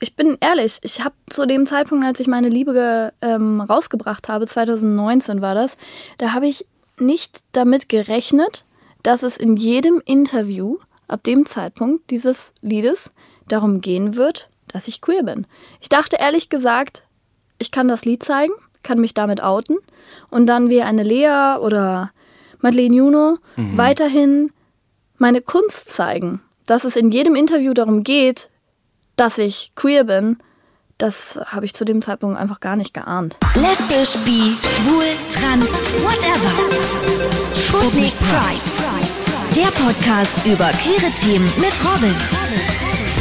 ich bin ehrlich, ich habe zu dem Zeitpunkt, als ich meine Liebe ähm, rausgebracht habe, 2019 war das, da habe ich nicht damit gerechnet, dass es in jedem Interview ab dem Zeitpunkt dieses Liedes darum gehen wird, dass ich queer bin. Ich dachte ehrlich gesagt, ich kann das Lied zeigen, kann mich damit outen und dann wie eine Lea oder Madeleine Juno mhm. weiterhin meine Kunst zeigen. Dass es in jedem Interview darum geht, dass ich queer bin, das habe ich zu dem Zeitpunkt einfach gar nicht geahnt. Lesbisch, bi, schwul, trans, whatever. Sputnik Pride. Der Podcast über queere Themen mit Robin.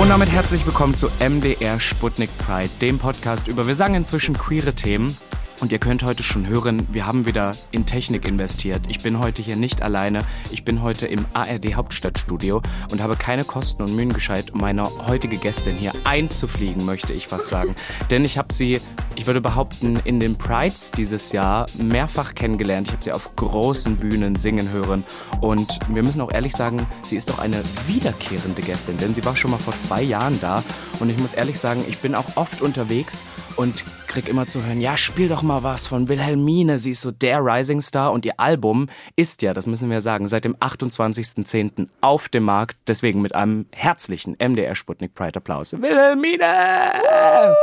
Und damit herzlich willkommen zu MDR Sputnik Pride, dem Podcast über, wir sagen inzwischen queere Themen. Und ihr könnt heute schon hören, wir haben wieder in Technik investiert. Ich bin heute hier nicht alleine. Ich bin heute im ARD Hauptstadtstudio und habe keine Kosten und Mühen gescheit, um meine heutige Gästin hier einzufliegen, möchte ich fast sagen. Denn ich habe sie, ich würde behaupten, in den Prides dieses Jahr mehrfach kennengelernt. Ich habe sie auf großen Bühnen singen hören. Und wir müssen auch ehrlich sagen, sie ist doch eine wiederkehrende Gästin, denn sie war schon mal vor zwei Jahren da. Und ich muss ehrlich sagen, ich bin auch oft unterwegs und krieg immer zu hören, ja, spiel doch mal was von Wilhelmine. Sie ist so der Rising Star und ihr Album ist ja, das müssen wir sagen, seit dem 28.10. auf dem Markt. Deswegen mit einem herzlichen MDR Sputnik Pride Applaus. Wilhelmine! Uh,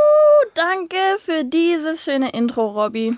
danke für dieses schöne Intro, Robby.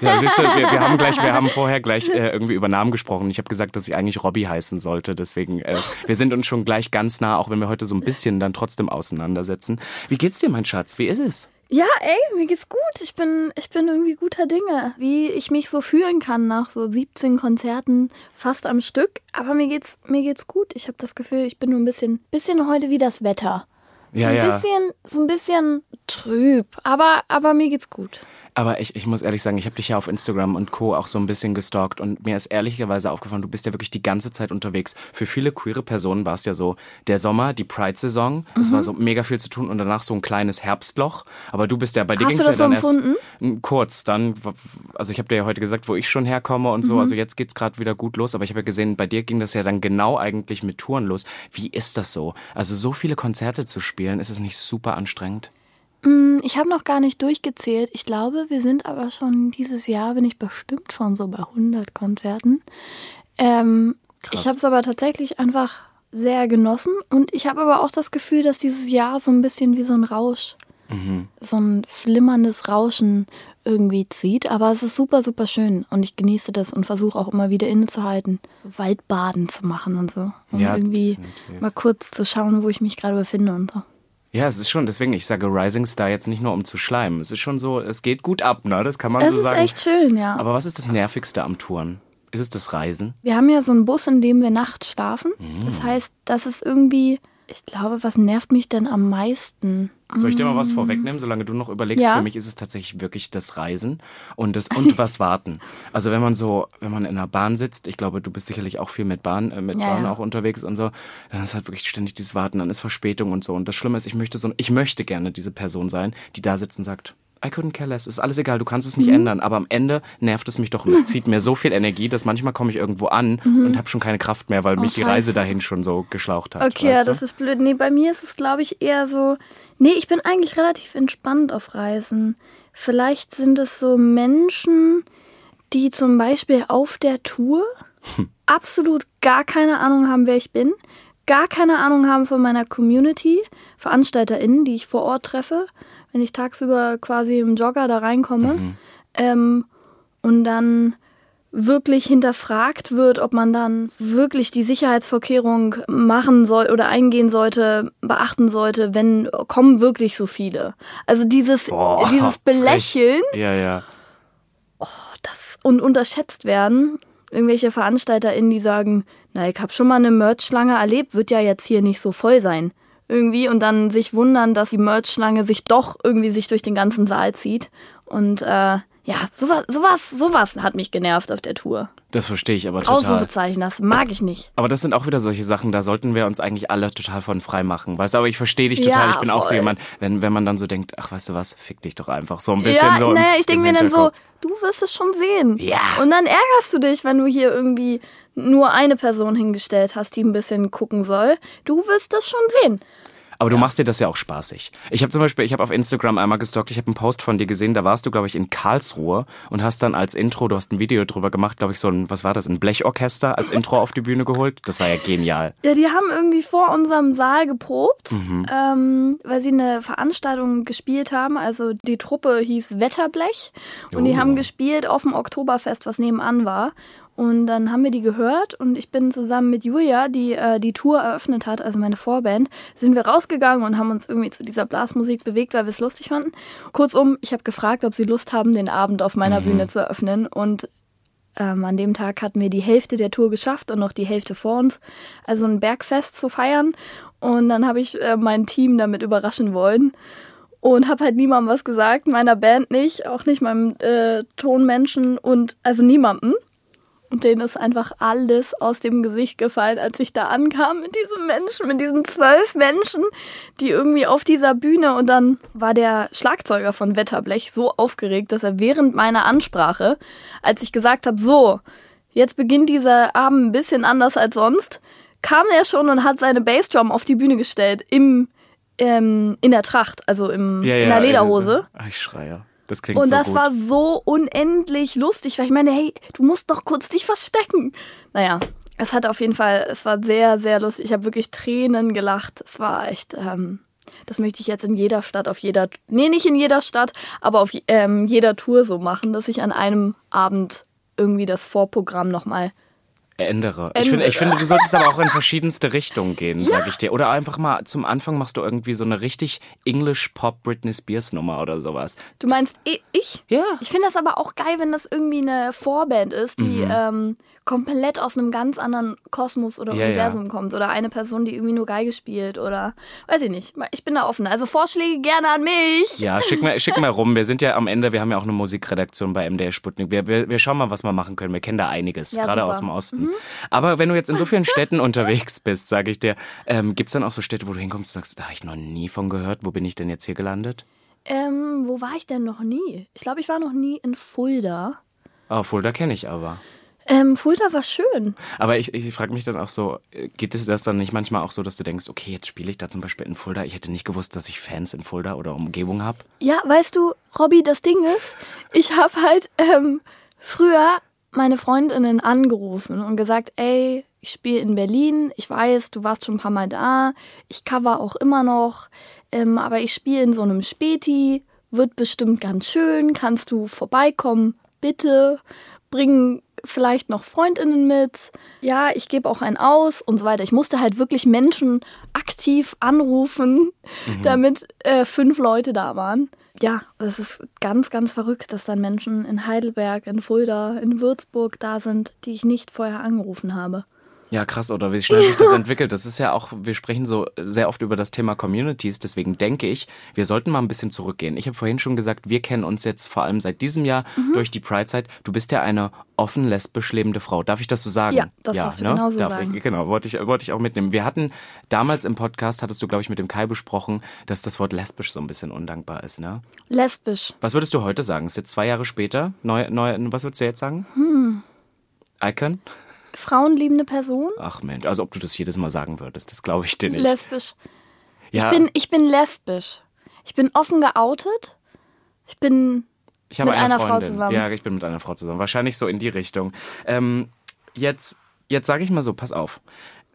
Ja, siehst du, wir, wir, haben gleich, wir haben vorher gleich äh, irgendwie über Namen gesprochen. Ich habe gesagt, dass ich eigentlich Robby heißen sollte. Deswegen, äh, wir sind uns schon gleich ganz nah, auch wenn wir heute so ein bisschen dann trotzdem auseinandersetzen. Wie geht's dir, mein Schatz? Wie ist es? Ja, ey, mir geht's gut. Ich bin, ich bin irgendwie guter Dinge. Wie ich mich so fühlen kann nach so 17 Konzerten fast am Stück. Aber mir geht's, mir geht's gut. Ich habe das Gefühl, ich bin nur ein bisschen, bisschen heute wie das Wetter. Ja, so ein ja. bisschen, so ein bisschen trüb. Aber, aber mir geht's gut. Aber ich, ich muss ehrlich sagen, ich habe dich ja auf Instagram und Co. auch so ein bisschen gestalkt und mir ist ehrlicherweise aufgefallen, du bist ja wirklich die ganze Zeit unterwegs. Für viele queere Personen war es ja so, der Sommer, die Pride-Saison, es war so mega viel zu tun und danach so ein kleines Herbstloch. Aber du bist ja, bei dir ging es ja so dann empfunden? erst kurz, dann, also ich habe dir ja heute gesagt, wo ich schon herkomme und so, also jetzt geht's gerade wieder gut los, aber ich habe ja gesehen, bei dir ging das ja dann genau eigentlich mit Touren los. Wie ist das so? Also so viele Konzerte zu spielen, ist es nicht super anstrengend? Ich habe noch gar nicht durchgezählt. Ich glaube, wir sind aber schon dieses Jahr, bin ich bestimmt schon so bei 100 Konzerten. Ähm, ich habe es aber tatsächlich einfach sehr genossen und ich habe aber auch das Gefühl, dass dieses Jahr so ein bisschen wie so ein Rausch, so ein flimmerndes Rauschen irgendwie zieht. Aber es ist super, super schön und ich genieße das und versuche auch immer wieder innezuhalten, so Waldbaden zu machen und so. Um Ja, irgendwie definitiv. mal kurz zu schauen, wo ich mich gerade befinde und so. Ja, es ist schon, deswegen, ich sage Rising Star jetzt nicht nur um zu schleimen. Es ist schon so, es geht gut ab, ne? Das kann man Es so ist sagen. echt schön, ja. Aber was ist das Nervigste am Touren? Ist es das Reisen? Wir haben ja so einen Bus, in dem wir nachts schlafen. Mm. Das heißt, das ist irgendwie, ich glaube, was nervt mich denn am meisten? Soll ich dir mal was vorwegnehmen, solange du noch überlegst? Ja. Für mich ist es tatsächlich wirklich das Reisen und das und was warten. Also wenn man so, wenn man in einer Bahn sitzt, ich glaube, du bist sicherlich auch viel mit Bahn, äh, mit Ja, Bahn ja. auch unterwegs und so, dann ist halt wirklich ständig dieses Warten, dann ist Verspätung und so. Und das Schlimme ist, ich möchte so, ich möchte gerne diese Person sein, die da sitzt und sagt, I couldn't care less. Ist alles egal, du kannst es Mhm. nicht ändern. Aber am Ende nervt es mich doch und es zieht mir so viel Energie, dass manchmal komme ich irgendwo an und habe schon keine Kraft mehr, weil mich die Reise Mhm. Oh, dahin schon so geschlaucht hat. Okay, ja, du? das ist blöd. Nee, bei mir ist es, glaube ich, eher so. Nee, ich bin eigentlich relativ entspannt auf Reisen. Vielleicht sind es so Menschen, die zum Beispiel auf der Tour Hm. absolut gar keine Ahnung haben, wer ich bin, gar keine Ahnung haben von meiner Community, VeranstalterInnen, die ich vor Ort treffe, wenn ich tagsüber quasi im Jogger da reinkomme. Mhm. Ähm, und dann wirklich hinterfragt wird, ob man dann wirklich die Sicherheitsvorkehrung machen soll oder eingehen sollte, beachten sollte, wenn kommen wirklich so viele. Also dieses, Boah, dieses Belächeln Ja, ja. das und unterschätzt werden. Irgendwelche VeranstalterInnen, die sagen, na, ich habe schon mal eine Merch-Schlange erlebt, wird ja jetzt hier nicht so voll sein. Irgendwie und dann sich wundern, dass die Merch-Schlange sich doch irgendwie sich durch den ganzen Saal zieht. Und äh, ja, sowas, sowas, sowas hat mich genervt auf der Tour. Das verstehe ich aber total. Ausrufezeichen, das mag ich nicht. Aber das sind auch wieder solche Sachen, da sollten wir uns eigentlich alle total von frei machen. Weißt du, aber ich verstehe dich Ja, total. ich bin auch so voll. jemand, wenn, wenn man dann so denkt, ach, weißt du was, fick dich doch einfach. So ein bisschen Ja, so. naja, ich denke mir dann so, du wirst es schon sehen. Ja. Und dann ärgerst du dich, wenn du hier irgendwie nur eine Person hingestellt hast, die ein bisschen gucken soll. Du wirst das schon sehen. Aber du machst dir das ja auch spaßig. Ich habe zum Beispiel, ich habe auf Instagram einmal gestalkt, ich habe einen Post von dir gesehen, da warst du, glaube ich, in Karlsruhe und hast dann als Intro, du hast ein Video drüber gemacht, glaube ich, so ein, was war das, ein Blechorchester als Intro auf die Bühne geholt. Das war ja genial. Ja, die haben irgendwie vor unserem Saal geprobt, ähm, weil sie eine Veranstaltung gespielt haben. Also die Truppe hieß Wetterblech und die Oh. haben gespielt auf dem Oktoberfest, was nebenan war. Und dann haben wir die gehört und ich bin zusammen mit Julia, die äh, die Tour eröffnet hat, also meine Vorband, sind wir rausgegangen und haben uns irgendwie zu dieser Blasmusik bewegt, weil wir es lustig fanden. Kurzum, ich habe gefragt, ob sie Lust haben, den Abend auf meiner Bühne zu eröffnen und ähm, an dem Tag hatten wir die Hälfte der Tour geschafft und noch die Hälfte vor uns, also ein Bergfest zu feiern. Und dann habe ich äh, mein Team damit überraschen wollen und habe halt niemandem was gesagt, meiner Band nicht, auch nicht meinem äh, Tonmenschen und also niemandem. Und denen ist einfach alles aus dem Gesicht gefallen, als ich da ankam mit diesen Menschen, mit diesen zwölf Menschen, die irgendwie auf dieser Bühne und dann war der Schlagzeuger von Wetterblech so aufgeregt, dass er während meiner Ansprache, als ich gesagt habe, so, jetzt beginnt dieser Abend ein bisschen anders als sonst, kam er schon und hat seine Bassdrum auf die Bühne gestellt im ähm, in der Tracht, also im, in der Lederhose. Ach, ich schreie. Das klingt Und so das gut. war so unendlich lustig, weil ich meine, hey, du musst doch kurz dich verstecken. Naja, es hat auf jeden Fall, es war sehr, sehr lustig. Ich habe wirklich Tränen gelacht. Es war echt, ähm, das möchte ich jetzt in jeder Stadt, auf jeder, nee, nicht in jeder Stadt, aber auf ähm, jeder Tour so machen, dass ich an einem Abend irgendwie das Vorprogramm nochmal Ändere. Ich finde, ich finde, du solltest aber auch in verschiedenste Richtungen gehen, sag ich dir. Oder einfach mal zum Anfang machst du irgendwie so eine richtig English Pop Britney Spears Nummer oder sowas. Du meinst ich? Ja. Ich finde das aber auch geil, wenn das irgendwie eine Vorband ist, die Mhm. ähm, komplett aus einem ganz anderen Kosmos oder Ja, Universum kommt. Oder eine Person, die irgendwie nur Geige spielt oder weiß ich nicht. Ich bin da offen. Also Vorschläge gerne an mich. Ja, schick mal, schick mal rum. Wir sind ja am Ende, wir haben ja auch eine Musikredaktion bei MDR Sputnik. Wir, wir, wir schauen mal, was wir machen können. Wir kennen da einiges, Ja, gerade super. aus dem Osten. Aber wenn du jetzt in so vielen Städten unterwegs bist, sage ich dir, ähm, gibt es dann auch so Städte, wo du hinkommst und sagst, da habe ich noch nie von gehört. Wo bin ich denn jetzt hier gelandet? Ähm, wo war ich denn noch nie? Ich glaube, ich war noch nie in Fulda. Oh, Fulda kenne ich aber. Ähm, Fulda war schön. Aber ich, ich frage mich dann auch so, äh, geht es das dann nicht manchmal auch so, dass du denkst, okay, jetzt spiele ich da zum Beispiel in Fulda. Ich hätte nicht gewusst, dass ich Fans in Fulda oder Umgebung habe. Ja, weißt du, Robby, das Ding ist, ich habe halt ähm, früher meine Freundinnen angerufen und gesagt, ey, ich spiele in Berlin, ich weiß, du warst schon ein paar Mal da, ich cover auch immer noch, ähm, aber ich spiele in so einem Späti, wird bestimmt ganz schön, kannst du vorbeikommen, bitte, bring vielleicht noch Freundinnen mit, ja, ich gebe auch einen aus und so weiter. Ich musste halt wirklich Menschen aktiv anrufen, damit äh, fünf Leute da waren. Ja, das ist ganz, ganz verrückt, dass dann Menschen in Heidelberg, in Fulda, in Würzburg da sind, die ich nicht vorher angerufen habe. Ja, krass, oder wie schnell sich das entwickelt. Das ist ja auch, wir sprechen so sehr oft über das Thema Communities, deswegen denke ich, wir sollten mal ein bisschen zurückgehen. Ich habe vorhin schon gesagt, wir kennen uns jetzt vor allem seit diesem Jahr Mhm. durch die Pride-Zeit. Du bist ja eine offen lesbisch lebende Frau. Darf ich das so sagen? Ja, das darfst du genauso Darf sagen. Ich, genau, wollte ich, wollte ich auch mitnehmen. Wir hatten damals im Podcast, hattest du, glaube ich, mit dem Kai besprochen, dass das Wort lesbisch so ein bisschen undankbar ist, ne? Lesbisch. Was würdest du heute sagen? Ist jetzt zwei Jahre später? Neu, neu, was würdest du jetzt sagen? Hm. Icon? Frauenliebende Person? Ach Mensch, also ob du das jedes Mal sagen würdest, das glaube ich dir nicht. Lesbisch. ja, Ich bin, ich bin lesbisch. Ich bin offen geoutet. Ich bin ich habe mit eine einer Frau Freundin. zusammen. Ja, ich bin mit einer Frau zusammen. Wahrscheinlich so in die Richtung. Ähm, jetzt jetzt sage ich mal so, pass auf.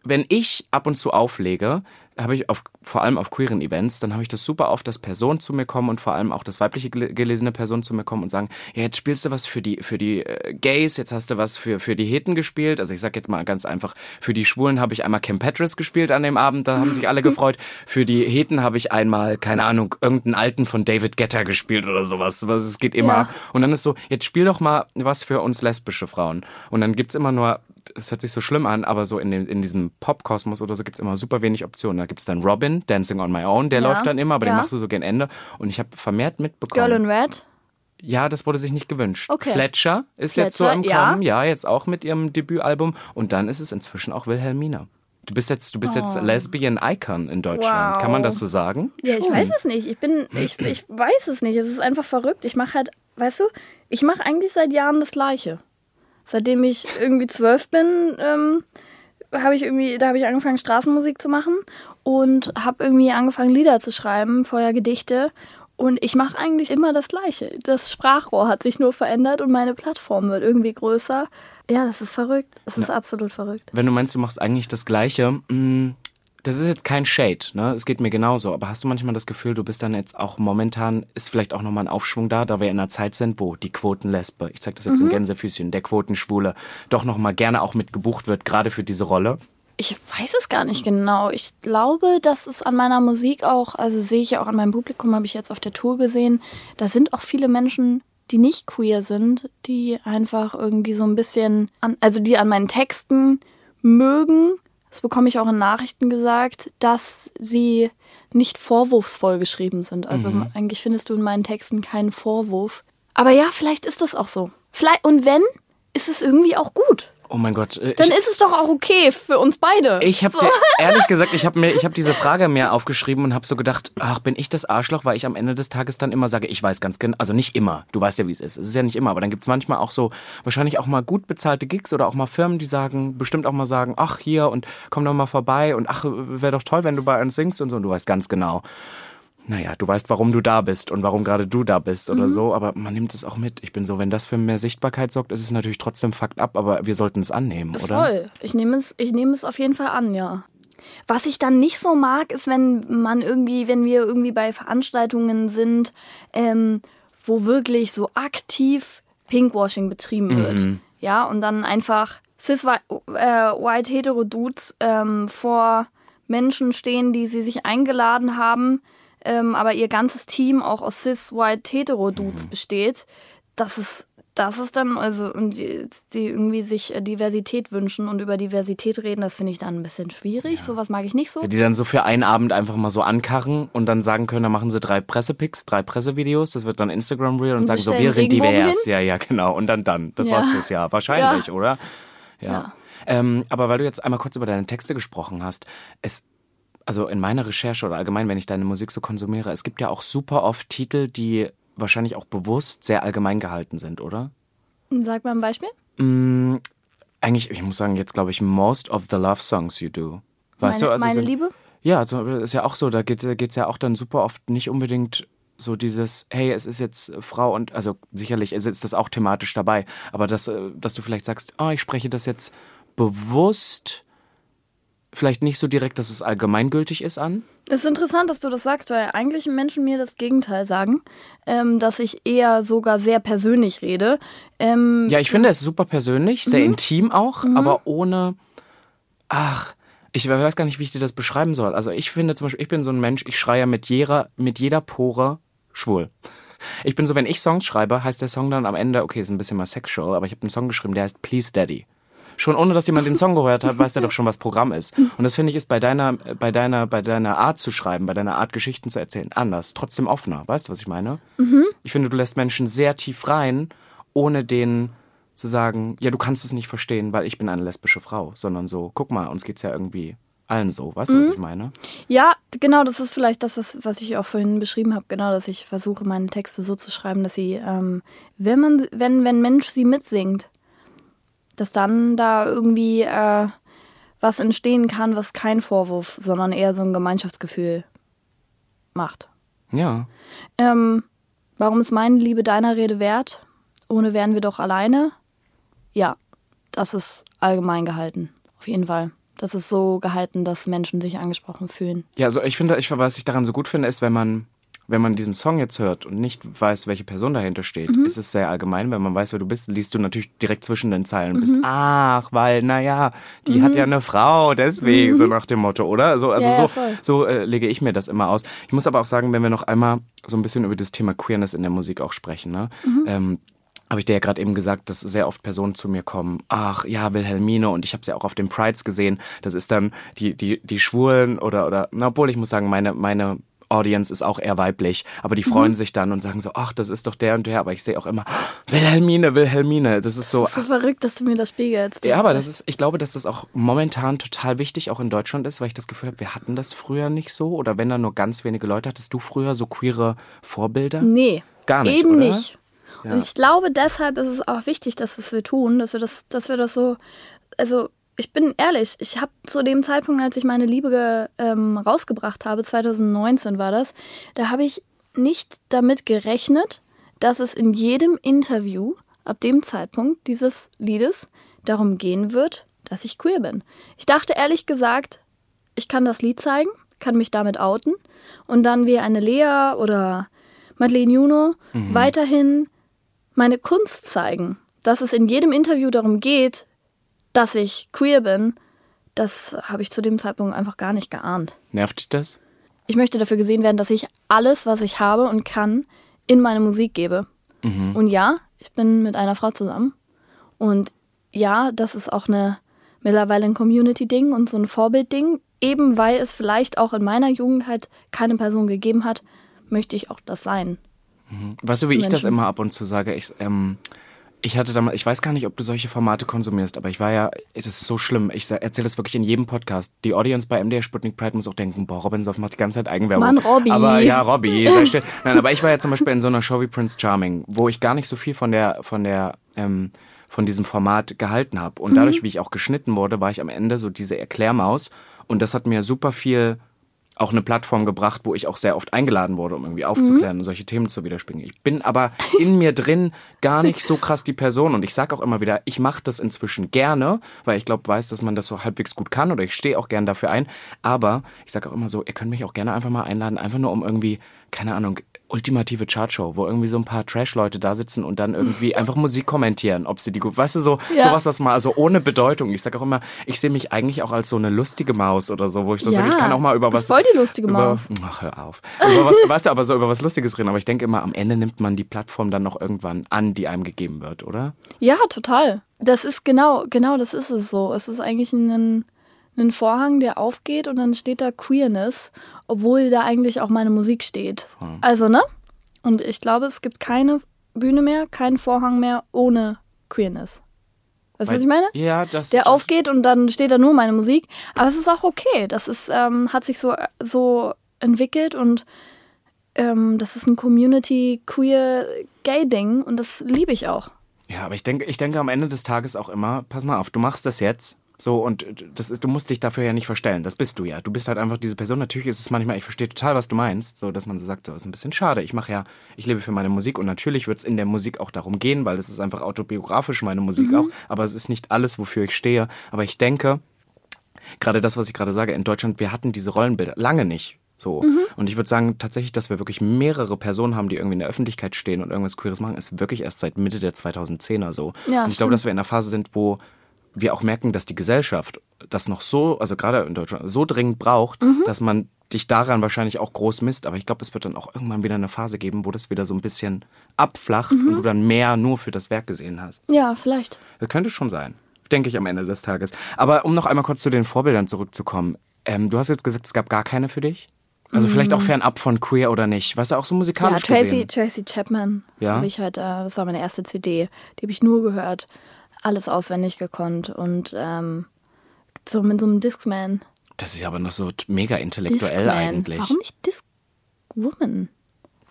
Wenn ich ab und zu auflege, habe ich auf, vor allem auf queeren Events, dann habe ich das super oft, dass Personen zu mir kommen und vor allem auch, dass weibliche gel- gelesene Personen zu mir kommen und sagen, ja, jetzt spielst du was für die, für die äh, Gays, jetzt hast du was für, für die Heten gespielt. Also ich sag jetzt mal ganz einfach, für die Schwulen habe ich einmal Kim Petras gespielt an dem Abend, da haben sich alle gefreut. Für die Heten habe ich einmal, keine Ahnung, irgendeinen alten von David Guetta gespielt oder sowas. Was, Es geht immer. Ja. Und dann ist so, jetzt spiel doch mal was für uns lesbische Frauen. Und dann gibt's immer nur, es hört sich so schlimm an, aber so in, dem, in diesem Pop-Kosmos oder so gibt's immer super wenig Optionen. Da gibt's dann Robin, Dancing on My Own, der Ja, läuft dann immer, aber den ja. machst du so gegen Ende. Und ich habe vermehrt mitbekommen. Girl in Red. Ja, das wurde sich nicht gewünscht. Okay. Fletcher ist jetzt so Fletcher, im ja. Kommen, ja. jetzt auch mit ihrem Debütalbum. Und dann ist es inzwischen auch Wilhelmina. Du bist jetzt, du bist jetzt Lesbian Icon in Deutschland. Wow. Kann man das so sagen? Ja, ich Schon. weiß es nicht. Ich bin, ich, ich weiß es nicht. Es ist einfach verrückt. Ich mache halt, weißt du, ich mache eigentlich seit Jahren das Gleiche. Seitdem ich irgendwie zwölf bin, ähm, habe ich irgendwie, da habe ich angefangen Straßenmusik zu machen und habe irgendwie angefangen, Lieder zu schreiben, vorher Gedichte. Und ich mache eigentlich immer das Gleiche. Das Sprachrohr hat sich nur verändert und meine Plattform wird irgendwie größer. Ja, das ist verrückt. Das ist absolut verrückt. Wenn du meinst, du machst eigentlich das Gleiche, mh, das ist jetzt kein Shade, ne? Es geht mir genauso. Aber hast du manchmal das Gefühl, du bist dann jetzt auch momentan, ist vielleicht auch nochmal ein Aufschwung da, da wir in einer Zeit sind, wo die Quotenlesbe, ich zeig das jetzt in Gänsefüßchen, der Quotenschwule, doch nochmal gerne auch mit gebucht wird, gerade für diese Rolle? Ich weiß es gar nicht genau. Ich glaube, dass es an meiner Musik auch, also sehe ich ja auch an meinem Publikum, habe ich jetzt auf der Tour gesehen, da sind auch viele Menschen, die nicht queer sind, die einfach irgendwie so ein bisschen, an, also die an meinen Texten mögen. Das bekomme ich auch in Nachrichten gesagt, dass sie nicht vorwurfsvoll geschrieben sind. Also eigentlich findest du in meinen Texten keinen Vorwurf. Aber ja, vielleicht ist das auch so. Vielleicht, und wenn, ist es irgendwie auch gut. Oh mein Gott. äh, Dann ich, ist es doch auch okay für uns beide. Ich habe So. dir ehrlich gesagt, ich habe mir, ich habe diese Frage mir aufgeschrieben und habe so gedacht, ach, bin ich das Arschloch, weil ich am Ende des Tages dann immer sage, ich weiß ganz genau, also nicht immer, du weißt ja, wie es ist. Es ist ja nicht immer, aber dann gibt's manchmal auch so, wahrscheinlich auch mal gut bezahlte Gigs oder auch mal Firmen, die sagen, bestimmt auch mal sagen, ach hier und komm doch mal vorbei und ach, wäre doch toll, wenn du bei uns singst und so. Und du weißt ganz genau. Naja, du weißt, warum du da bist und warum gerade du da bist Mhm. oder so, aber man nimmt es auch mit. Ich bin so, wenn das für mehr Sichtbarkeit sorgt, ist es natürlich trotzdem fucked up, aber wir sollten es annehmen, oder? Voll. Ich nehme es, ich nehme es auf jeden Fall an, ja. Was ich dann nicht so mag, ist, wenn man irgendwie, wenn wir irgendwie bei Veranstaltungen sind, ähm, wo wirklich so aktiv Pinkwashing betrieben wird. Ja, und dann einfach cis äh, white hetero Dudes ähm, vor Menschen stehen, die sie sich eingeladen haben, ähm, aber ihr ganzes Team auch aus cis white hetero Dudes besteht. Das ist das ist dann, also, und die, die irgendwie sich äh, Diversität wünschen und über Diversität reden, das finde ich dann ein bisschen schwierig. Sowas mag ich nicht so. Die dann so für einen Abend einfach mal so ankarren und dann sagen können, dann machen sie drei Pressepics, drei Pressevideos, das wird dann Instagram Reel und, Und sagen so, wir sind divers. Ja, ja, genau. Und dann dann. Das Ja. war's fürs Jahr. Wahrscheinlich, Ja. oder? Ja. Ja. Ähm, aber weil du jetzt einmal kurz über deine Texte gesprochen hast, es also in meiner Recherche oder allgemein, wenn ich deine Musik so konsumiere, es gibt ja auch super oft Titel, die wahrscheinlich auch bewusst sehr allgemein gehalten sind, oder? Sag mal ein Beispiel. Eigentlich, ich muss sagen, jetzt glaube ich, most of the love songs you do. Weißt meine du, also meine sind, Liebe? Ja, ist ja auch so, da geht es ja auch dann super oft nicht unbedingt so dieses, hey, es ist jetzt Frau und, also sicherlich ist das auch thematisch dabei, aber dass, äh, dass du vielleicht sagst, oh, ich spreche das jetzt bewusst, vielleicht nicht so direkt, dass es allgemeingültig ist an. Es ist interessant, dass du das sagst, weil eigentlich Menschen mir das Gegenteil sagen, ähm, dass ich eher sogar sehr persönlich rede. Ähm, Ja, ich finde es super persönlich, sehr intim auch, aber ohne, ach, ich weiß gar nicht, wie ich dir das beschreiben soll. Also ich finde zum Beispiel, ich bin so ein Mensch, ich schreie mit jeder, mit jeder Pore schwul. Ich bin so, wenn ich Songs schreibe, heißt der Song dann am Ende, okay, ist ein bisschen mal sexual, aber ich habe einen Song geschrieben, der heißt Please Daddy. Schon ohne, dass jemand den Song gehört hat, weiß der doch schon, was Programm ist. Und das finde ich ist bei deiner, bei deiner, bei deiner Art zu schreiben, bei deiner Art Geschichten zu erzählen, anders, trotzdem offener. Weißt du, was ich meine? Ich finde, du lässt Menschen sehr tief rein, ohne denen zu sagen, ja, du kannst es nicht verstehen, weil ich bin eine lesbische Frau, sondern so, guck mal, uns geht's ja irgendwie allen so. Weißt du, was ich meine? Ja, genau, das ist vielleicht das, was, was ich auch vorhin beschrieben habe, genau, dass ich versuche, meine Texte so zu schreiben, dass sie, ähm, wenn man, wenn, wenn Mensch sie mitsingt, dass dann da irgendwie äh, was entstehen kann, was kein Vorwurf, sondern eher so ein Gemeinschaftsgefühl macht. Ja. Ähm, warum ist meine Liebe deiner Rede wert? Ohne wären wir doch alleine. Ja, das ist allgemein gehalten. Auf jeden Fall. Das ist so gehalten, dass Menschen sich angesprochen fühlen. Ja, also ich finde, ich, was ich daran so gut finde, ist, wenn man, wenn man diesen Song jetzt hört und nicht weiß, welche Person dahinter steht, ist es sehr allgemein. Wenn man weiß, wer du bist, liest du natürlich direkt zwischen den Zeilen und bist, ach, weil, naja, die hat ja eine Frau, deswegen, so nach dem Motto, oder? So, also Ja, so, voll. so äh, lege ich mir das immer aus. Ich muss aber auch sagen, wenn wir noch einmal so ein bisschen über das Thema Queerness in der Musik auch sprechen, ne? Ähm, habe ich dir ja gerade eben gesagt, dass sehr oft Personen zu mir kommen, ach ja, Wilhelmine, und ich habe es ja auch auf den Prides gesehen, das ist dann die, die, die Schwulen oder, oder, na, obwohl ich muss sagen, meine, meine Audience ist auch eher weiblich, aber die freuen sich dann und sagen so, ach, das ist doch der und der, aber ich sehe auch immer, Wilhelmine, Wilhelmine, das ist so, Das ist so verrückt, dass du mir das spiegelst. ja, aber das ist, ich glaube, dass das auch momentan total wichtig auch in Deutschland ist, weil ich das Gefühl habe, wir hatten das früher nicht so oder wenn da nur ganz wenige Leute, hattest du früher so queere Vorbilder? Nee. Gar nicht, Eben oder? nicht. Und ich glaube, deshalb ist es auch wichtig, dass was wir tun, dass wir das, dass wir das so, also ich bin ehrlich, ich habe zu dem Zeitpunkt, als ich meine Liebe ähm, rausgebracht habe, 2019 war das, da habe ich nicht damit gerechnet, dass es in jedem Interview ab dem Zeitpunkt dieses Liedes darum gehen wird, dass ich queer bin. Ich dachte ehrlich gesagt, ich kann das Lied zeigen, kann mich damit outen und dann wie eine Lea oder Madeleine Juno mhm. weiterhin meine Kunst zeigen. Dass es in jedem Interview darum geht, dass ich queer bin, das habe ich zu dem Zeitpunkt einfach gar nicht geahnt. Nervt dich das? Ich möchte dafür gesehen werden, dass ich alles, was ich habe und kann, in meine Musik gebe. Mhm. Und ja, ich bin mit einer Frau zusammen. Und ja, das ist auch eine mittlerweile ein Community-Ding und so ein Vorbild-Ding. Eben weil es vielleicht auch in meiner Jugend halt keine Person gegeben hat, möchte ich auch das sein. Mhm. Weißt du, wie Menschen. ich das immer ab und zu sage? Ich, ähm, ich hatte damals, ich weiß gar nicht, ob du solche Formate konsumierst, aber ich war ja, das ist so schlimm. Ich erzähle das wirklich in jedem Podcast. Die Audience bei MDR Sputnik Pride muss auch denken, boah, Robin Soff macht die ganze Zeit Eigenwerbung. Mann, Robby. Aber ja, Robby. Nein, aber ich war ja zum Beispiel in so einer Show wie Prince Charming, wo ich gar nicht so viel von der, von der, ähm, von diesem Format gehalten habe. Und dadurch, mhm. wie ich auch geschnitten wurde, war ich am Ende so diese Erklärmaus. Und das hat mir super viel auch eine Plattform gebracht, wo ich auch sehr oft eingeladen wurde, um irgendwie aufzuklären mhm. und solche Themen zu widerspiegeln. Ich bin aber in mir drin gar nicht so krass die Person und ich sage auch immer wieder, ich mache das inzwischen gerne, weil ich glaube, weiß, dass man das so halbwegs gut kann oder ich stehe auch gern dafür ein. Aber ich sage auch immer so, ihr könnt mich auch gerne einfach mal einladen, einfach nur um irgendwie, keine Ahnung, ultimative Chartshow, wo irgendwie so ein paar Trash-Leute da sitzen und dann irgendwie einfach Musik kommentieren, ob sie die gut, weißt du, so ja. sowas, was mal, also ohne Bedeutung. Ich sag auch immer, ich sehe mich eigentlich auch als so eine lustige Maus oder so, wo ich so ja, sage, ich kann auch mal über was. voll die lustige über, Maus. Ach, hör auf. über was, weißt du, aber so über was Lustiges reden. Aber ich denke immer, am Ende nimmt man die Plattform dann noch irgendwann an, die einem gegeben wird, oder? Ja, total. Das ist genau, genau, das ist es so. Es ist eigentlich ein einen Vorhang, der aufgeht und dann steht da Queerness, obwohl da eigentlich auch meine Musik steht. Hm. Also, ne? Und ich glaube, es gibt keine Bühne mehr, keinen Vorhang mehr ohne Queerness. Weißt du, was ich meine? Ja, das. Der aufgeht und dann steht da nur meine Musik. Aber es ist auch okay. Das ist, ähm, hat sich so, so entwickelt und ähm, das ist ein Community queer gay Ding und das liebe ich auch. Ja, aber ich denke, ich denke am Ende des Tages auch immer, pass mal auf, du machst das jetzt so, und das ist, du musst dich dafür ja nicht verstellen. Das bist du ja. Du bist halt einfach diese Person. Natürlich ist es manchmal, ich verstehe total, was du meinst, so dass man so sagt, so ist ein bisschen schade. Ich mache ja, ich lebe für meine Musik und natürlich wird es in der Musik auch darum gehen, weil es ist einfach autobiografisch, meine Musik mhm. auch. Aber es ist nicht alles, wofür ich stehe. Aber ich denke, gerade das, was ich gerade sage, in Deutschland, wir hatten diese Rollenbilder lange nicht. So. Mhm. Und ich würde sagen, tatsächlich, dass wir wirklich mehrere Personen haben, die irgendwie in der Öffentlichkeit stehen und irgendwas Queeres machen, ist wirklich erst seit Mitte der 2010er so. Ja, und ich glaube, dass wir in einer Phase sind, wo wir auch merken, dass die Gesellschaft das noch so, also gerade in Deutschland, so dringend braucht, mhm. dass man dich daran wahrscheinlich auch groß misst. Aber ich glaube, es wird dann auch irgendwann wieder eine Phase geben, wo das wieder so ein bisschen abflacht mhm. und du dann mehr nur für das Werk gesehen hast. Ja, vielleicht. Das könnte schon sein. Denke ich am Ende des Tages. Aber um noch einmal kurz zu den Vorbildern zurückzukommen. Ähm, du hast jetzt gesagt, es gab gar keine für dich? Also mhm. vielleicht auch fernab von Queer oder nicht. Weißt du, auch so musikalisch ja, Tracy, gesehen. Tracy Chapman ja? habe ich halt, äh, das war meine erste CD. Die habe ich nur gehört alles auswendig gekonnt und ähm, so mit so einem Discman. Das ist aber noch so mega intellektuell Discman. eigentlich. Warum nicht Discwoman?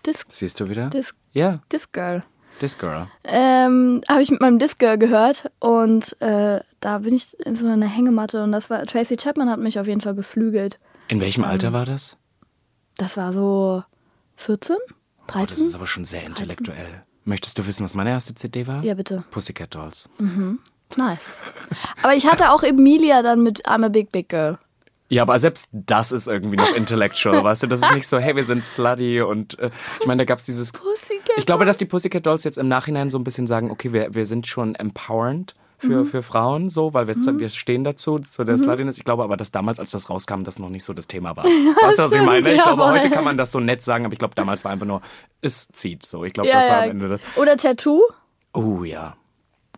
Disc Siehst du wieder? Disc, ja. Discgirl. Discgirl. Ähm, habe ich mit meinem Discgirl gehört und äh, da bin ich in so einer Hängematte und das war Tracy Chapman hat mich auf jeden Fall beflügelt. In welchem ähm, Alter war das? Das war so 14, 13. Oh, das ist aber schon sehr intellektuell. 13. Möchtest du wissen, was meine erste CD war? Ja, bitte. Pussycat Dolls. Mhm. Nice. Aber ich hatte auch Emilia dann mit I'm a Big Big Girl. Ja, aber selbst das ist irgendwie noch intellectual, weißt du? Das ist nicht so, hey, wir sind slutty und äh, ich meine, da gab es dieses... Pussycat Ich glaube, dass die Pussycat Dolls jetzt im Nachhinein so ein bisschen sagen, okay, wir, wir sind schon empowernd für, mhm. für Frauen, so, weil wir, mhm. wir stehen dazu, zu der mhm. Sluttiness. Ich glaube aber, dass damals, als das rauskam, das noch nicht so das Thema war. Ja, weißt du, was ich meine? Ich glaube, heute kann man das so nett sagen, aber ich glaube, damals war einfach nur, es zieht so. Ich glaube, ja, das war am Ende das. Oder Tattoo? Oh ja.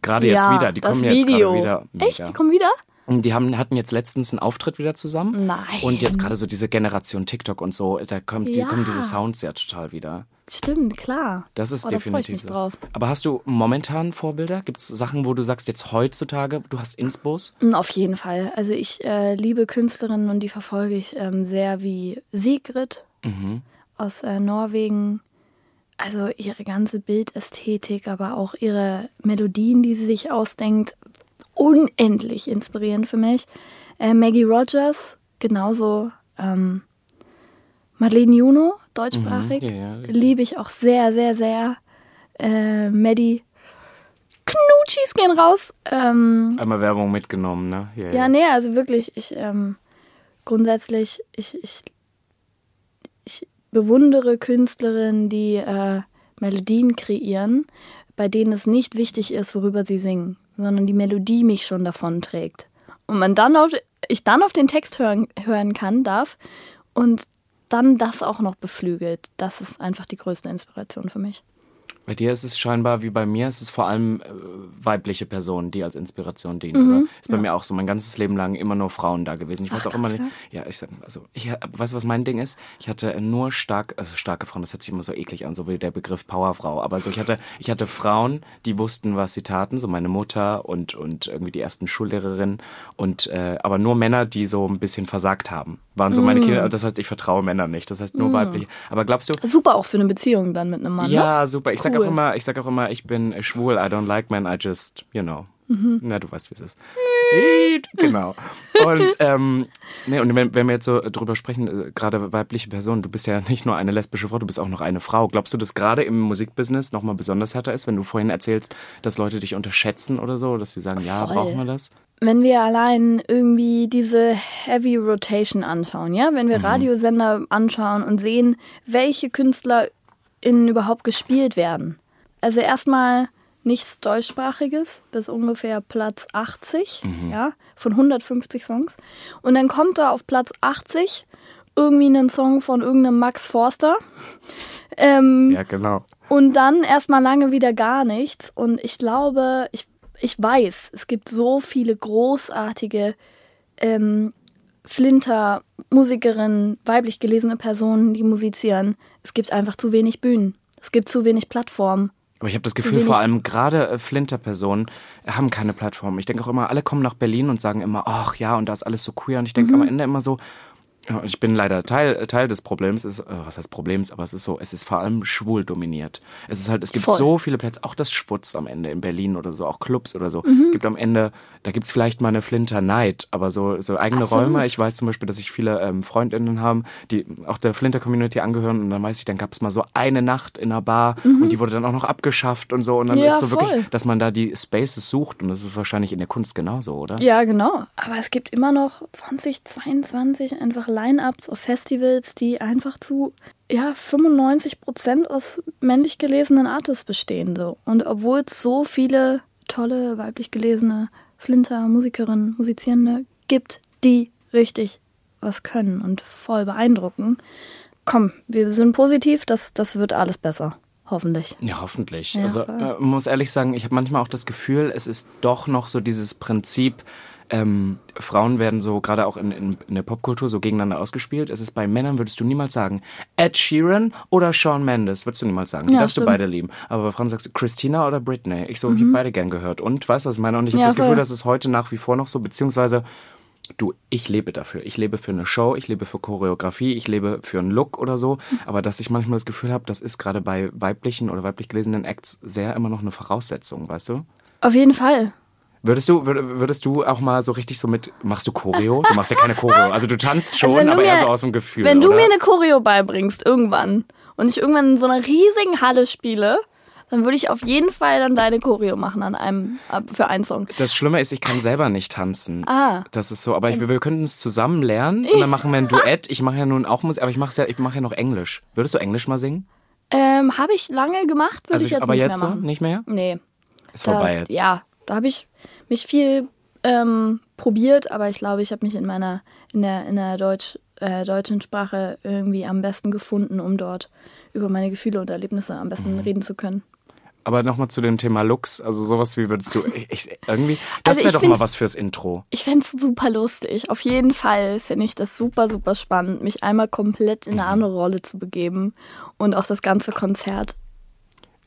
Gerade jetzt ja, wieder. Die kommen jetzt gerade wieder. Mega. Echt? Die kommen wieder? Die haben, hatten jetzt letztens einen Auftritt wieder zusammen. Nein. Und jetzt gerade so diese Generation TikTok und so, da kommt, die, kommen diese Sounds ja total wieder. Stimmt, klar. Das ist oh, definitiv da ich mich drauf. Aber hast du momentan Vorbilder? Gibt es Sachen, wo du sagst, jetzt heutzutage, du hast Inspos? Auf jeden Fall. Also ich äh, liebe Künstlerinnen und die verfolge ich ähm, sehr wie Sigrid mhm. aus äh, Norwegen. Also ihre ganze Bildästhetik, aber auch ihre Melodien, die sie sich ausdenkt. unendlich inspirierend für mich. Äh, Maggie Rogers, genauso. Ähm, Madeleine Juno, deutschsprachig, Mhm, ja, ja. liebe ich auch sehr, sehr, sehr. Äh, Maddie, Knutschis gehen raus. Ähm, Einmal Werbung mitgenommen, ne? Ja, ja, nee, also wirklich, ich ähm, grundsätzlich, ich, ich, ich bewundere Künstlerinnen, die äh, Melodien kreieren, bei denen es nicht wichtig ist, worüber sie singen, sondern die Melodie mich schon davon trägt. Und man dann auf, ich dann auf den Text hören, hören kann, darf und dann das auch noch beflügelt. Das ist einfach die größte Inspiration für mich. Bei dir ist es scheinbar wie bei mir, es ist vor allem äh, weibliche Personen, die als Inspiration dienen, oder? Ist bei mir auch so mein ganzes Leben lang immer nur Frauen da gewesen. Ich weiß Ach, auch immer nicht, ja, ich sag, also ich weißt du, was mein Ding ist? Ich hatte nur stark, also starke Frauen, das hört sich immer so eklig an, so wie der Begriff Powerfrau, aber so ich hatte ich hatte Frauen, die wussten, was sie taten, so meine Mutter und und irgendwie die ersten Schullehrerinnen und äh, aber nur Männer, die so ein bisschen versagt haben. Waren so meine Kinder, das heißt, ich vertraue Männern nicht. Das heißt nur weibliche. Aber glaubst du, Super auch für eine Beziehung dann mit einem Mann. Ne? ja, super. Ich sag auch immer, ich sag auch immer, ich bin schwul, I don't like men, I just, you know. Mhm. Na, du weißt, wie es ist. Genau. Und, ähm, nee, und wenn, wenn wir jetzt so drüber sprechen, äh, gerade weibliche Personen, du bist ja nicht nur eine lesbische Frau, du bist auch noch eine Frau. Glaubst du, dass gerade im Musikbusiness nochmal besonders härter ist, wenn du vorhin erzählst, dass Leute dich unterschätzen oder so, dass sie sagen, ja, Voll. brauchen wir das? Wenn wir allein irgendwie diese Heavy Rotation anschauen, ja, wenn wir Radiosender anschauen und sehen, welche KünstlerInnen überhaupt gespielt werden. Also erstmal nichts deutschsprachiges bis ungefähr Platz 80, ja, von 150 Songs. Und dann kommt da auf Platz 80 irgendwie ein Song von irgendeinem Max Forster. Ähm, Ja, genau. und dann erstmal lange wieder gar nichts. Und ich glaube, ich, ich weiß, es gibt so viele großartige ähm, Flinter-Musikerinnen, weiblich gelesene Personen, die musizieren. Es gibt einfach zu wenig Bühnen. Es gibt zu wenig Plattformen. Aber ich habe das Gefühl, vor allem gerade äh, Flinter-Personen haben keine Plattform. Ich denke auch immer, alle kommen nach Berlin und sagen immer, ach ja, und da ist alles so queer. Und ich Mhm. denke am Ende immer so, ja, ich bin leider Teil, Teil des Problems, ist, äh, was heißt Problems, aber es ist so, es ist vor allem schwul dominiert. Es ist halt, es gibt Voll. so viele Plätze, auch das Schwutz am Ende in Berlin oder so, auch Clubs oder so. Mhm. Es gibt am Ende, da gibt es vielleicht mal eine Flinter Night, aber so, so eigene Absolut. Räume. Ich weiß zum Beispiel, dass ich viele ähm, Freundinnen haben, die auch der Flinter-Community angehören und dann weiß ich, dann gab es mal so eine Nacht in einer Bar und die wurde dann auch noch abgeschafft und so und dann Mhm. Ja, ist so voll. wirklich, dass man da die Spaces sucht und das ist wahrscheinlich in der Kunst genauso, oder? Ja, genau. Aber es gibt immer noch 2022 einfach Line-Ups auf Festivals, die einfach zu ja, 95 Prozent aus männlich gelesenen Artists bestehen. So. Und obwohl es so viele tolle weiblich gelesene Flinter, Musikerinnen, Musizierende gibt, die richtig was können und voll beeindrucken. Komm, wir sind positiv, das, das wird alles besser. Hoffentlich. Ja, hoffentlich. Ja, also voll. äh, man muss ehrlich sagen, ich habe manchmal auch das Gefühl, es ist doch noch so dieses Prinzip, ähm, Frauen werden so gerade auch in, in, in der Popkultur so gegeneinander ausgespielt. Es ist bei Männern, würdest du niemals sagen, Ed Sheeran oder Shawn Mendes, würdest du niemals sagen. Die Ja, darfst du stimmt. Mhm. beide lieben. Aber bei Frauen sagst du Christina oder Britney. Ich so, ich habe beide gern gehört. Und weißt du, was ich meine? Und ich habe Ja, das Gefühl, dass es heute nach wie vor noch so, beziehungsweise Du, ich lebe dafür. Ich lebe für eine Show, ich lebe für Choreografie, ich lebe für einen Look oder so. Aber dass ich manchmal das Gefühl habe, das ist gerade bei weiblichen oder weiblich gelesenen Acts sehr immer noch eine Voraussetzung, weißt du? Auf jeden Fall. Würdest du, würd- würdest du auch mal so richtig so mit, machst du Choreo? Du machst ja keine Choreo. Also du tanzt schon, Also wenn du aber eher mir- so aus dem Gefühl. Wenn du oder? mir eine Choreo beibringst, irgendwann, und ich irgendwann in so einer riesigen Halle spiele, dann würde ich auf jeden Fall dann deine Choreo machen an einem, für einen Song. das Schlimme ist, ich kann selber nicht tanzen. Ah. Das ist so, aber ich, wir könnten es zusammen lernen und dann machen wir ein Duett. Ich mache ja nun auch Musik, aber ich mache ja, ich mache ja noch Englisch. Würdest du Englisch mal singen? Ähm, habe ich lange gemacht, würde Also ich jetzt aber nicht jetzt mehr so? machen. Nicht mehr? Nee. Ist Da, vorbei jetzt. Ja, da habe ich mich viel ähm, probiert, aber ich glaube, ich habe mich in meiner, in der, in der Deutsch, äh, deutschen Sprache irgendwie am besten gefunden, um dort über meine Gefühle und Erlebnisse am besten Mhm. reden zu können. Aber nochmal zu dem Thema Looks, also sowas wie würdest du, ich, irgendwie, das Also wäre doch mal was fürs Intro. Ich fände es super lustig. Auf jeden Fall finde ich das super, super spannend, mich einmal komplett in eine Mhm. andere Rolle zu begeben und auch das ganze Konzert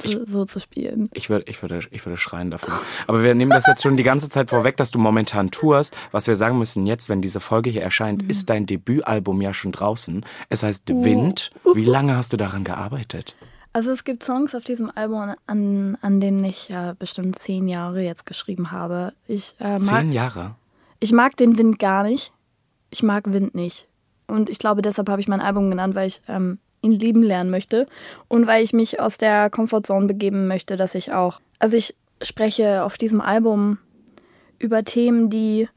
zu, so zu spielen. Ich würde, ich würde, ich würde schreien dafür. Aber wir nehmen das jetzt schon die ganze Zeit vorweg, dass du momentan tourst. Was wir sagen müssen jetzt, wenn diese Folge hier erscheint, ist dein Debütalbum ja schon draußen. Es heißt Wind. Wie lange hast du daran gearbeitet? Also es gibt Songs auf diesem Album, an, an denen ich äh, bestimmt zehn Jahre jetzt geschrieben habe. Ich, äh, mag, Zehn Jahre? ich mag den Wind gar nicht. Ich mag Wind nicht. Und ich glaube, deshalb habe ich mein Album genannt, weil ich ähm, ihn lieben lernen möchte und weil ich mich aus der Comfortzone begeben möchte, dass ich auch. Also ich spreche auf diesem Album über Themen, die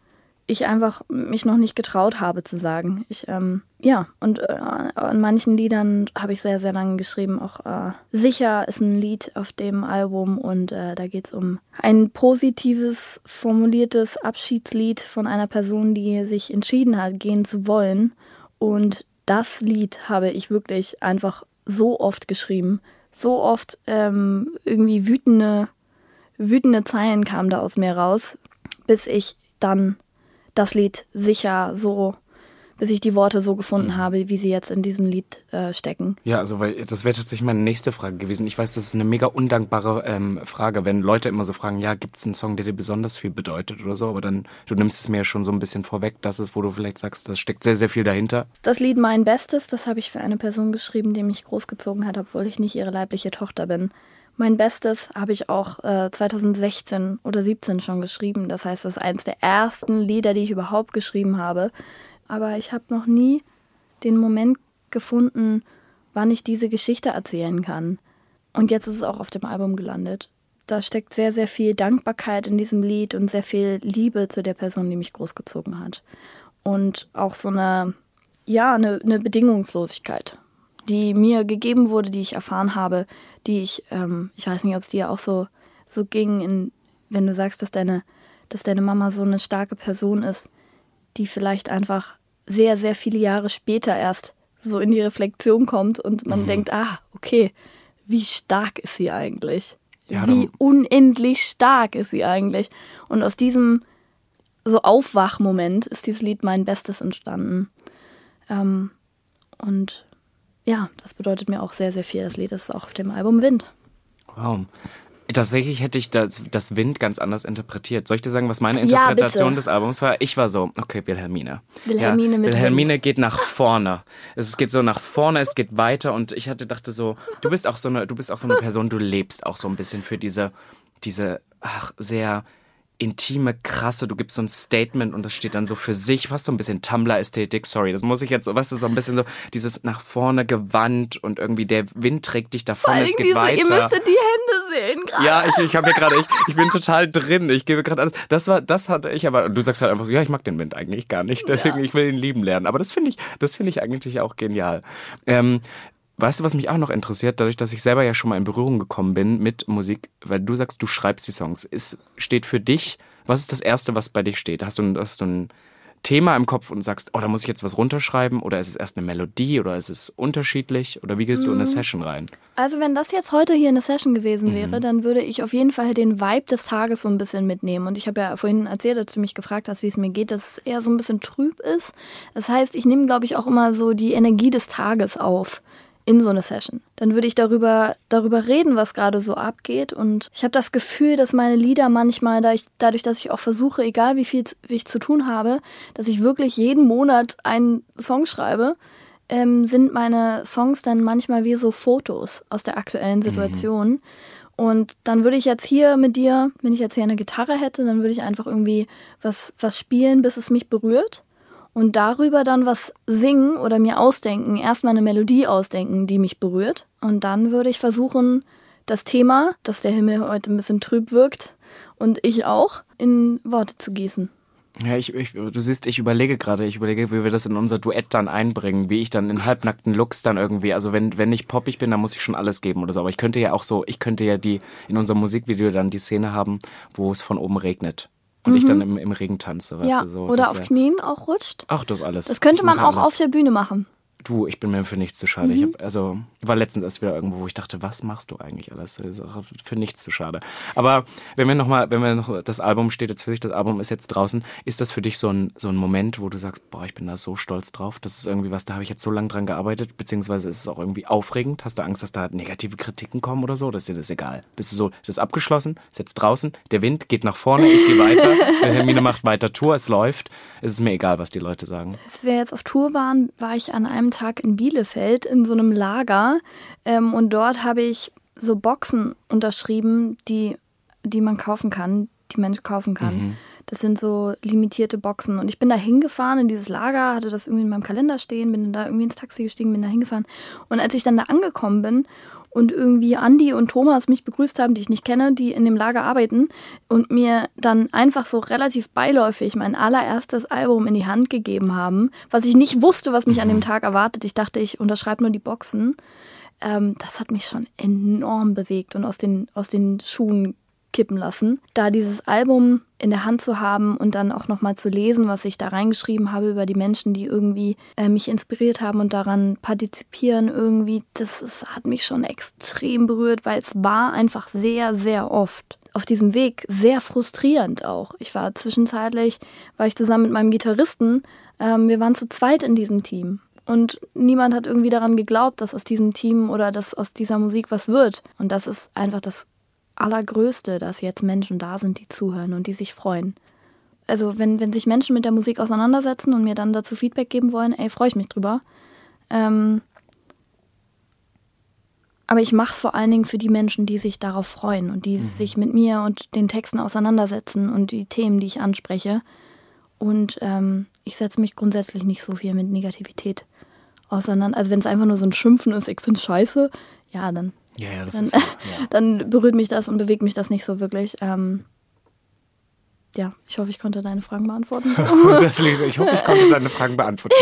ich einfach mich noch nicht getraut habe zu sagen. Ich, ähm, ja, und äh, an manchen Liedern habe ich sehr, sehr lange geschrieben. Auch äh, Sicher ist ein Lied auf dem Album und äh, da geht es um ein positives, formuliertes Abschiedslied von einer Person, die sich entschieden hat, gehen zu wollen. Und das Lied habe ich wirklich einfach so oft geschrieben. So oft ähm, irgendwie wütende, wütende Zeilen kamen da aus mir raus, bis ich dann das Lied sicher so, bis ich die Worte so gefunden habe, wie sie jetzt in diesem Lied äh, stecken. Ja, also weil das wäre tatsächlich meine nächste Frage gewesen. Ich weiß, das ist eine mega undankbare ähm, Frage, wenn Leute immer so fragen, ja, gibt es einen Song, der dir besonders viel bedeutet oder so, aber dann, du nimmst es mir ja schon so ein bisschen vorweg, das ist, wo du vielleicht sagst, das steckt sehr, sehr viel dahinter. Das Lied Mein Bestes, das habe ich für eine Person geschrieben, die mich großgezogen hat, obwohl ich nicht ihre leibliche Tochter bin. Mein Bestes habe ich auch äh, 2016 oder 17 schon geschrieben. Das heißt, das ist eines der ersten Lieder, die ich überhaupt geschrieben habe. Aber ich habe noch nie den Moment gefunden, wann ich diese Geschichte erzählen kann. Und jetzt ist es auch auf dem Album gelandet. Da steckt sehr, sehr viel Dankbarkeit in diesem Lied und sehr viel Liebe zu der Person, die mich großgezogen hat. Und auch so eine, ja, eine, eine Bedingungslosigkeit, die mir gegeben wurde, die ich erfahren habe, die ich, ähm, ich weiß nicht, ob es dir auch so, so ging, in, wenn du sagst, dass deine, dass deine Mama so eine starke Person ist, die vielleicht einfach sehr, sehr viele Jahre später erst so in die Reflexion kommt und man denkt, ah, okay, wie stark ist sie eigentlich? Ja, wie unendlich stark ist sie eigentlich? Und aus diesem so Aufwachmoment ist dieses Lied mein Bestes entstanden. Ähm, und ja, das bedeutet mir auch sehr, sehr viel. Das Lied ist auch auf dem Album Wind. Wow. Tatsächlich hätte ich das, das Wind ganz anders interpretiert. Soll ich dir sagen, was meine Ja, Interpretation bitte. des Albums war? Ich war so, okay, Wilhelmine. Wilhelmine ja, mit Wilhelmine Wind. geht nach vorne. Es geht so nach vorne, es geht weiter und ich hatte dachte so, du bist auch so eine, du bist auch so eine Person, du lebst auch so ein bisschen für diese, diese, ach, sehr intime, krasse, du gibst so ein Statement und das steht dann so für sich, fast so ein bisschen Tumblr-Ästhetik, sorry, das muss ich jetzt, weißt du, so ein bisschen so, dieses nach vorne gewandt und irgendwie der Wind trägt dich davon, Vor es allem geht diese, weiter. ihr müsstet die Hände sehen gerade. Ja, ich, ich habe hier gerade, ich, ich bin total drin. Ich gebe gerade alles. Das war, das hatte ich aber. Du sagst halt einfach so, ja, ich mag den Wind eigentlich gar nicht. Deswegen, ich will ihn lieben lernen. Aber das finde ich, das finde ich eigentlich auch genial. Ähm, weißt du, was mich auch noch interessiert, dadurch, dass ich selber ja schon mal in Berührung gekommen bin mit Musik, weil du sagst, du schreibst die Songs. Ist, steht für dich, was ist das Erste, was bei dich steht? Hast du, ein- hast du ein Thema im Kopf und sagst, oh, da muss ich jetzt was runterschreiben? Oder ist es erst eine Melodie? Oder ist es unterschiedlich? Oder wie gehst du in eine Session rein? Also wenn das jetzt heute hier eine Session gewesen Mhm. wäre, dann würde ich auf jeden Fall den Vibe des Tages so ein bisschen mitnehmen. Und ich habe ja vorhin erzählt, als du mich gefragt hast, wie es mir geht, dass es eher so ein bisschen trüb ist. Das heißt, ich nehme, glaube ich, auch immer so die Energie des Tages auf in so eine Session. Dann würde ich darüber, darüber reden, was gerade so abgeht. Und ich habe das Gefühl, dass meine Lieder manchmal, da ich, dadurch, dass ich auch versuche, egal wie viel wie ich zu tun habe, dass ich wirklich jeden Monat einen Song schreibe, ähm, sind meine Songs dann manchmal wie so Fotos aus der aktuellen Situation. Und dann würde ich jetzt hier mit dir, wenn ich jetzt hier eine Gitarre hätte, dann würde ich einfach irgendwie was, was spielen, bis es mich berührt. Und darüber dann was singen oder mir ausdenken, erstmal eine Melodie ausdenken, die mich berührt. Und dann würde ich versuchen, das Thema, dass der Himmel heute ein bisschen trüb wirkt und ich auch, in Worte zu gießen. Ja, ich, ich, du siehst, ich überlege gerade, ich überlege, wie wir das in unser Duett dann einbringen, wie ich dann in halbnackten Looks dann irgendwie, also wenn, wenn ich poppig bin, dann muss ich schon alles geben oder so. Aber ich könnte ja auch so, ich könnte ja die, in unserem Musikvideo dann die Szene haben, wo es von oben regnet. Und ich dann im, im Regen tanze, weißt ja, du, so. oder das auf wär- Knien auch rutscht. Ach, das alles. Das könnte man auch alles. auf der Bühne machen. Du, ich bin mir für nichts zu schade. Mhm. Ich hab, also, war letztens erst wieder irgendwo, wo ich dachte, was machst du eigentlich alles? Das für nichts zu schade. Aber wenn wir nochmal, wenn wir noch, das Album steht jetzt für sich, das Album ist jetzt draußen, ist das für dich so ein, so ein Moment, wo du sagst, boah, ich bin da so stolz drauf, das ist irgendwie was, da habe ich jetzt so lange dran gearbeitet, beziehungsweise ist es auch irgendwie aufregend? Hast du Angst, dass da negative Kritiken kommen oder so? Oder ist dir das egal? Bist du so, das ist abgeschlossen, ist jetzt draußen, der Wind geht nach vorne, ich gehe weiter, Hermine macht weiter Tour, es läuft, es ist mir egal, was die Leute sagen. Als wir jetzt auf Tour waren, war ich an einem Tag in Bielefeld in so einem Lager ähm, und dort habe ich so Boxen unterschrieben, die, die man kaufen kann, die Menschen kaufen kann. Mhm. Das sind so limitierte Boxen. Und ich bin da hingefahren in dieses Lager, hatte das irgendwie in meinem Kalender stehen, bin dann da irgendwie ins Taxi gestiegen, bin da hingefahren. Und als ich dann da angekommen bin und irgendwie Andi und Thomas mich begrüßt haben, die ich nicht kenne, die in dem Lager arbeiten und mir dann einfach so relativ beiläufig mein allererstes Album in die Hand gegeben haben, was ich nicht wusste, was mich an dem Tag erwartet. Ich dachte, ich unterschreibe nur die Boxen. Ähm, das hat mich schon enorm bewegt und aus den, aus den Schuhen kippen lassen. Da dieses Album in der Hand zu haben und dann auch nochmal zu lesen, was ich da reingeschrieben habe über die Menschen, die irgendwie äh, mich inspiriert haben und daran partizipieren irgendwie, das ist, hat mich schon extrem berührt, weil es war einfach sehr, sehr oft auf diesem Weg sehr frustrierend auch. Ich war zwischenzeitlich, war ich zusammen mit meinem Gitarristen, ähm, wir waren zu zweit in diesem Team. Und niemand hat irgendwie daran geglaubt, dass aus diesem Team oder dass aus dieser Musik was wird. Und das ist einfach das Allergrößte, dass jetzt Menschen da sind, die zuhören und die sich freuen. Also wenn, wenn sich Menschen mit der Musik auseinandersetzen und mir dann dazu Feedback geben wollen, ey, freue ich mich drüber. Ähm, aber ich mache es vor allen Dingen für die Menschen, die sich darauf freuen und die sich mit mir und den Texten auseinandersetzen und die Themen, die ich anspreche. Und ähm, ich setze mich grundsätzlich nicht so viel mit Negativität auseinander. Also wenn es einfach nur so ein Schimpfen ist, ich finde es scheiße, ja, dann Ja, ja, das dann, ist. Ja. dann berührt mich das und bewegt mich das nicht so wirklich. Ähm, ja, ich hoffe, ich konnte deine Fragen beantworten. Das lese ich. Hoffe, ich konnte deine Fragen beantworten.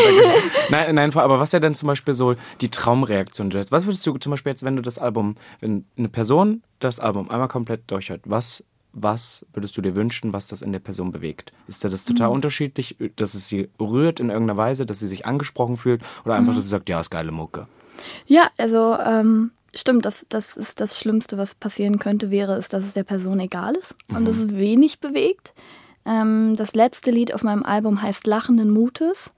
Nein, nein, aber was wäre denn zum Beispiel so die Traumreaktion? Was würdest du zum Beispiel jetzt, wenn du das Album, wenn eine Person das Album einmal komplett durchhört, was, was würdest du dir wünschen, was das in der Person bewegt? Ist da das total unterschiedlich, dass es sie rührt in irgendeiner Weise, dass sie sich angesprochen fühlt oder einfach, dass sie sagt, ja, ist geile Mucke? ja, also ähm, stimmt, das, das ist das Schlimmste, was passieren könnte, wäre es, dass es der Person egal ist und dass es wenig bewegt. Ähm, das letzte Lied auf meinem Album heißt Lachenden Mutes.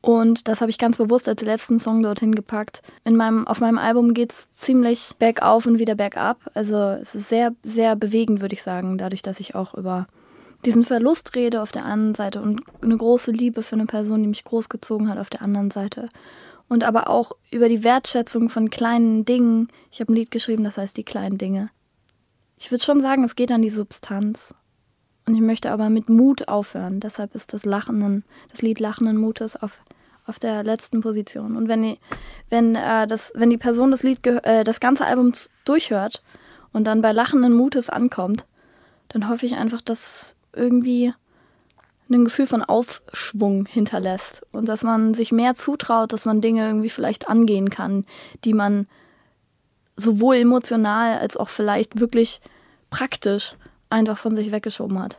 Und das habe ich ganz bewusst als letzten Song dorthin gepackt. In meinem, auf meinem Album geht es ziemlich bergauf und wieder bergab. Also es ist sehr, sehr bewegend, würde ich sagen, dadurch, dass ich auch über diesen Verlust rede auf der einen Seite und eine große Liebe für eine Person, die mich großgezogen hat auf der anderen Seite. Und aber auch über die Wertschätzung von kleinen Dingen. Ich habe ein Lied geschrieben, das heißt die kleinen Dinge. Ich würde schon sagen, es geht an die Substanz. Und ich möchte aber mit Mut aufhören. Deshalb ist das Lachenden, das Lied Lachenden Mutes auf, auf der letzten Position. Und wenn die, wenn, äh, das, wenn die Person das Lied, äh, das ganze Album durchhört und dann bei Lachenden Mutes ankommt, dann hoffe ich einfach, dass irgendwie ein Gefühl von Aufschwung hinterlässt und dass man sich mehr zutraut, dass man Dinge irgendwie vielleicht angehen kann, die man sowohl emotional als auch vielleicht wirklich praktisch einfach von sich weggeschoben hat.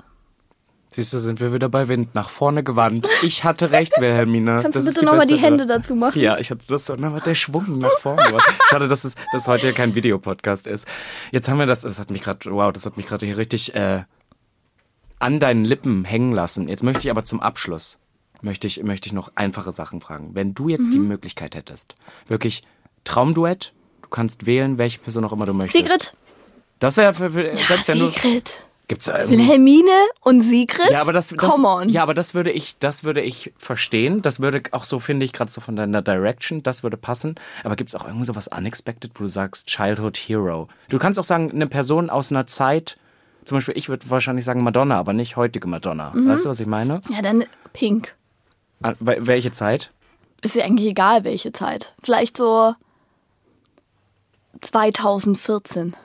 Siehst du, sind wir wieder bei Wind nach vorne gewandt. Ich hatte recht, Wilhelmina. Kannst Das du bitte nochmal die Hände dazu machen? Ja, ich hatte das so, na, der Schwung nach vorne. Schade, dass es dass heute ja kein Videopodcast ist. Jetzt haben wir das, das hat mich gerade, wow, das hat mich gerade hier richtig äh, an deinen Lippen hängen lassen. Jetzt möchte ich aber zum Abschluss, möchte ich, möchte ich noch einfache Sachen fragen. Wenn du jetzt Mhm. die Möglichkeit hättest, wirklich Traumduett, du kannst wählen, welche Person auch immer du möchtest. Sigrid. Das wäre für, für selbst wenn du. Sigrid. Gibt's äh, Wilhelmine und Sigrid? ja, aber das, das, Come on. ja, aber das würde ich, das würde ich verstehen. Das würde auch so, finde ich, gerade so von deiner Direction, das würde passen. Aber gibt es auch irgendwie so was Unexpected, wo du sagst, Childhood Hero? Du kannst auch sagen, eine Person aus einer Zeit, zum Beispiel, ich würde wahrscheinlich sagen Madonna, aber nicht heutige Madonna. Mhm. Weißt du, was ich meine? Ja, dann Pink. Ah, wel- Welche Zeit? Ist ja eigentlich egal, welche Zeit. Vielleicht so 2014.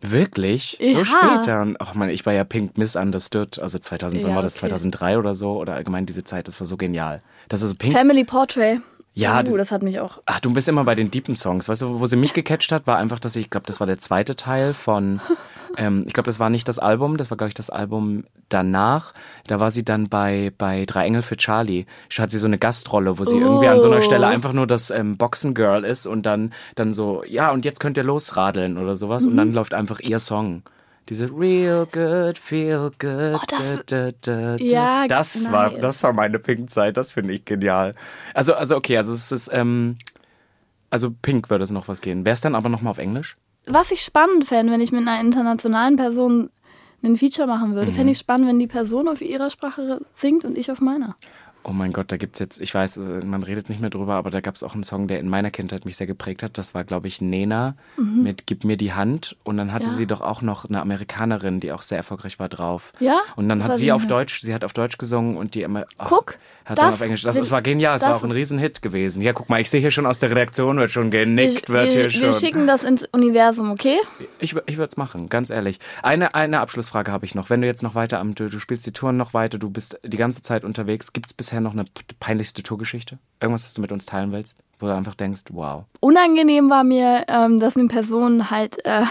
Wirklich? So Ja. spät dann? Ach man, ich war ja Pink Misunderstood. Also 2000, wann Ja, war das? okay. 2003 oder so? Oder allgemein diese Zeit, das war so genial. Das ist so Pink. Family Portrait. Ja, das- das hat mich auch. Ach, du bist immer bei den deepen Songs. Weißt du, wo sie mich gecatcht hat, war einfach, dass ich, ich glaube, das war der zweite Teil von, ähm, ich glaube, das war nicht das Album, das war, glaube ich, das Album danach. Da war sie dann bei, bei Drei Engel für Charlie. Da hat sie so eine Gastrolle, wo sie irgendwie an so einer Stelle einfach nur das ähm, Boxen-Girl ist und dann, dann so, ja, und jetzt könnt ihr losradeln oder sowas und dann läuft einfach ihr Song. Diese Real Good, Feel Good. Oh, das- da, da, da. Ja, das war, nice. das war meine Pink-Zeit. Das finde ich genial. Also, also okay, also es ist, ähm, also Pink würde es noch was gehen. Wäre es dann aber nochmal auf Englisch? Was ich spannend fände, wenn ich mit einer internationalen Person einen Feature machen würde, Mhm. fände ich spannend, wenn die Person auf ihrer Sprache singt und ich auf meiner. Oh mein Gott, da gibt's jetzt, ich weiß, äh, man redet nicht mehr drüber, aber da gab's auch einen Song, der in meiner Kindheit mich sehr geprägt hat. Das war, glaube ich, Nena mit Gib mir die Hand. Und dann hatte Mhm. Ja. sie doch auch noch eine Amerikanerin, die auch sehr erfolgreich war drauf. Ja? Und dann Das hat sie auf. Deutsch, sie hat auf Deutsch gesungen und die immer. ach, Guck, hat dann das auf Englisch. Das, das war genial, es das war auch ein Riesenhit gewesen. Ja, guck mal, ich sehe hier schon aus der Redaktion, wird schon genickt, wir, wird hier wir, schon. wir schicken das ins Universum, okay? Ich, ich würde es machen, ganz ehrlich. Eine, eine Abschlussfrage habe ich noch. Wenn du jetzt noch weiter am, du, du spielst die Touren noch weiter, du bist die ganze Zeit unterwegs, gibt es bisher noch eine peinlichste Tourgeschichte? Irgendwas, das du mit uns teilen willst? Wo du einfach denkst, wow. Unangenehm war mir, ähm, dass eine Person halt äh,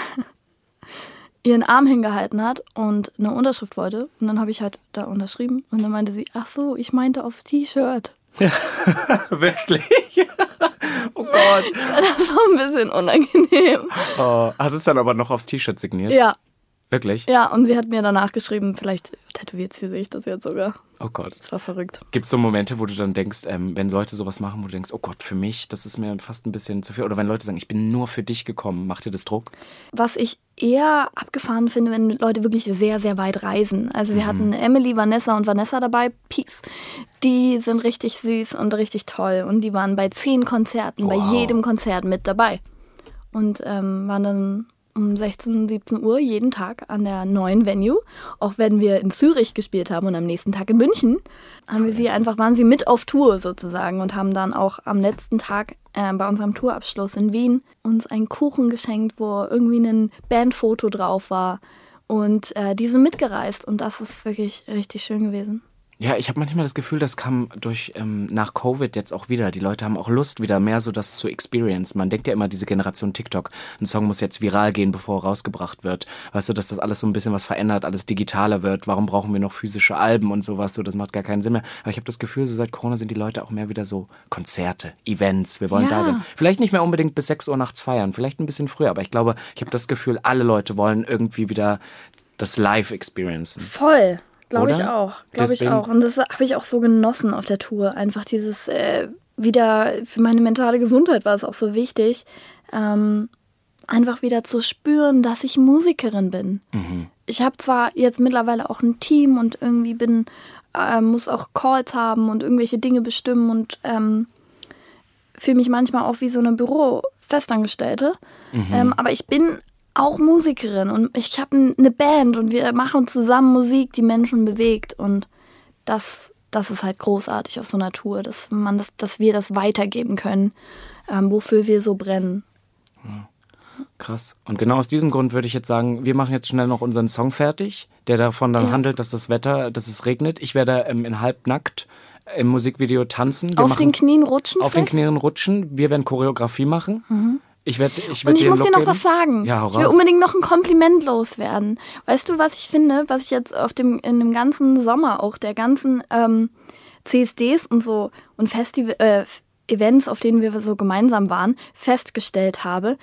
ihren Arm hingehalten hat und eine Unterschrift wollte. Und dann habe ich halt da unterschrieben. Und dann meinte sie, ach so, ich meinte aufs T-Shirt. Wirklich? oh Gott. Das war ein bisschen unangenehm. Oh, hast du es dann aber noch aufs T-Shirt signiert? Ja, Wirklich? ja. Und sie hat mir danach geschrieben, vielleicht tätowiert sie sich das jetzt sogar. Oh Gott. Das war verrückt. Gibt es so Momente, wo du dann denkst, ähm, wenn Leute sowas machen, wo du denkst, oh Gott, für mich, das ist mir fast ein bisschen zu viel. Oder wenn Leute sagen, ich bin nur für dich gekommen, macht dir das Druck? Was ich eher abgefahren finde, wenn Leute wirklich sehr, sehr weit reisen. Also wir hatten Emily, Vanessa und Vanessa dabei. Peace. Die sind richtig süß und richtig toll. Und die waren bei zehn Konzerten, bei Wow. jedem Konzert mit dabei. Und ähm, waren dann um 16, 17 Uhr jeden Tag an der neuen Venue. Auch wenn wir in Zürich gespielt haben und am nächsten Tag in München, haben wir sie einfach, waren sie mit auf Tour sozusagen und haben dann auch am letzten Tag äh, bei unserem Tourabschluss in Wien uns einen Kuchen geschenkt, wo irgendwie ein Bandfoto drauf war. Und äh, die sind mitgereist und das ist wirklich richtig schön gewesen. Ja, ich habe manchmal das Gefühl, das kam durch ähm, nach Covid jetzt auch wieder. Die Leute haben auch Lust, wieder mehr so das zu experience. Man denkt ja immer, diese Generation TikTok, ein Song muss jetzt viral gehen, bevor er rausgebracht wird. Weißt du, dass das alles so ein bisschen was verändert, alles digitaler wird. Warum brauchen wir noch physische Alben und sowas? So, das macht gar keinen Sinn mehr. Aber ich habe das Gefühl, so seit Corona sind die Leute auch mehr wieder so Konzerte, Events. Wir wollen Ja. da sein. Vielleicht nicht mehr unbedingt bis 6 Uhr nachts feiern, vielleicht ein bisschen früher. Aber ich glaube, ich habe das Gefühl, alle Leute wollen irgendwie wieder das Live experiencen. Voll. Glaube ich auch. Glaube ich auch. Und das habe ich auch so genossen auf der Tour. Einfach dieses äh, wieder für meine mentale Gesundheit war es auch so wichtig, ähm, einfach wieder zu spüren, dass ich Musikerin bin. Ich habe zwar jetzt mittlerweile auch ein Team und irgendwie bin, äh, muss auch Calls haben und irgendwelche Dinge bestimmen und ähm, fühle mich manchmal auch wie so eine Büro-Festangestellte. Ähm, aber ich bin auch Musikerin und ich habe eine Band und wir machen zusammen Musik, die Menschen bewegt. Und das, das ist halt großartig auf so einer Tour, dass, man das, dass wir das weitergeben können, ähm, wofür wir so brennen. Krass. Und genau aus diesem Grund würde ich jetzt sagen, wir machen jetzt schnell noch unseren Song fertig, der davon dann Ja. handelt, dass das Wetter, dass es regnet. Ich werde ähm, in halbnackt im Musikvideo tanzen. Wir auf den Knien rutschen auf den vielleicht? Knien rutschen. Wir werden Choreografie machen. Ich werde ich Und werd ich dir muss dir noch was geben. sagen. Ja, ich will unbedingt noch ein Kompliment loswerden. Weißt du, was ich finde, was ich jetzt auf dem, in dem ganzen Sommer, auch der ganzen ähm, CSDs und so und Festival, äh, Events, auf denen wir so gemeinsam waren, festgestellt habe,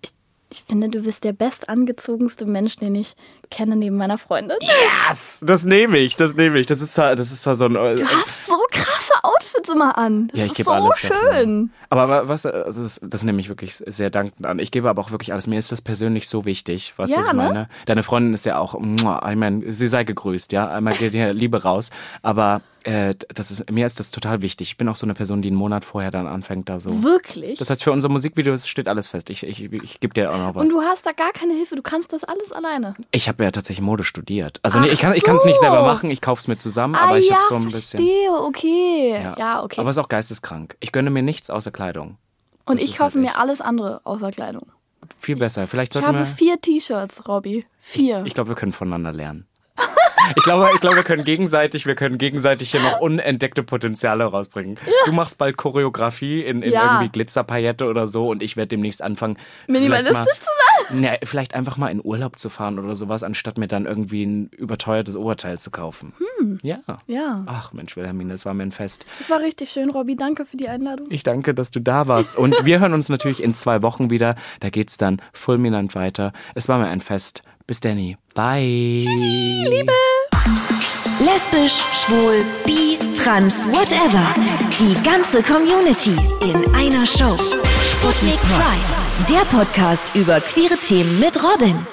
ich, ich finde, du bist der bestangezogenste Mensch, den ich kenne neben meiner Freundin. Yes, das nehme ich, das nehme ich. Das ist zwar, das ist zwar so ein. äh, Du hast so krasse Outfits immer an. Das Ja, ich ist so schön. Aber wa- was, also das, das nehme ich wirklich sehr dankend an. Ich gebe aber auch wirklich alles. Mir ist das persönlich so wichtig, was Ja, ich ne? meine. Deine Freundin ist ja auch, ich meine, sie sei gegrüßt, ja. Einmal geht hier Liebe raus. Aber äh, das ist, mir ist das total wichtig. Ich bin auch so eine Person, die einen Monat vorher dann anfängt, da so. Wirklich. Das heißt, für unser Musikvideo steht alles fest. Ich, ich, ich gebe dir auch noch was. und du hast da gar keine Hilfe, du kannst das alles alleine. Ich habe ja tatsächlich Mode studiert. Also nee, ich kann ich kann es nicht so. selber machen. Ich kauf's mir zusammen, aber ah, ich ja, habe so ein bisschen. verstehe, okay. Ja, okay. Aber es ist auch geisteskrank. Ich gönne mir nichts außer Kleidung. Und das ich kaufe halt mir alles andere außer Kleidung. Viel besser. Vielleicht Ich sollten habe vier T-Shirts, Robby. Vier. Ich glaube, wir können voneinander lernen. Ich glaube, ich glaube, wir können gegenseitig, wir können gegenseitig hier noch unentdeckte Potenziale rausbringen. Du machst bald Choreografie in, in Ja. irgendwie Glitzerpaillette oder so und ich werde demnächst anfangen. Minimalistisch zu mal, ne, vielleicht einfach mal in Urlaub zu fahren oder sowas, anstatt mir dann irgendwie ein überteuertes Oberteil zu kaufen. Ja. sein. Ja. Ach Mensch, Wilhelmine, das war mir ein Fest. Es war richtig schön, Robby. Danke für die Einladung. Ich danke, dass du da warst. Und wir hören uns natürlich in zwei Wochen wieder. Da geht's dann fulminant weiter. Es war mir ein Fest. Bis Danny. Bye. Liebe. Lesbisch, schwul, bi, trans, whatever. Die ganze Community in einer Show. Sputnik Pride. Der Podcast über queere Themen mit Robin.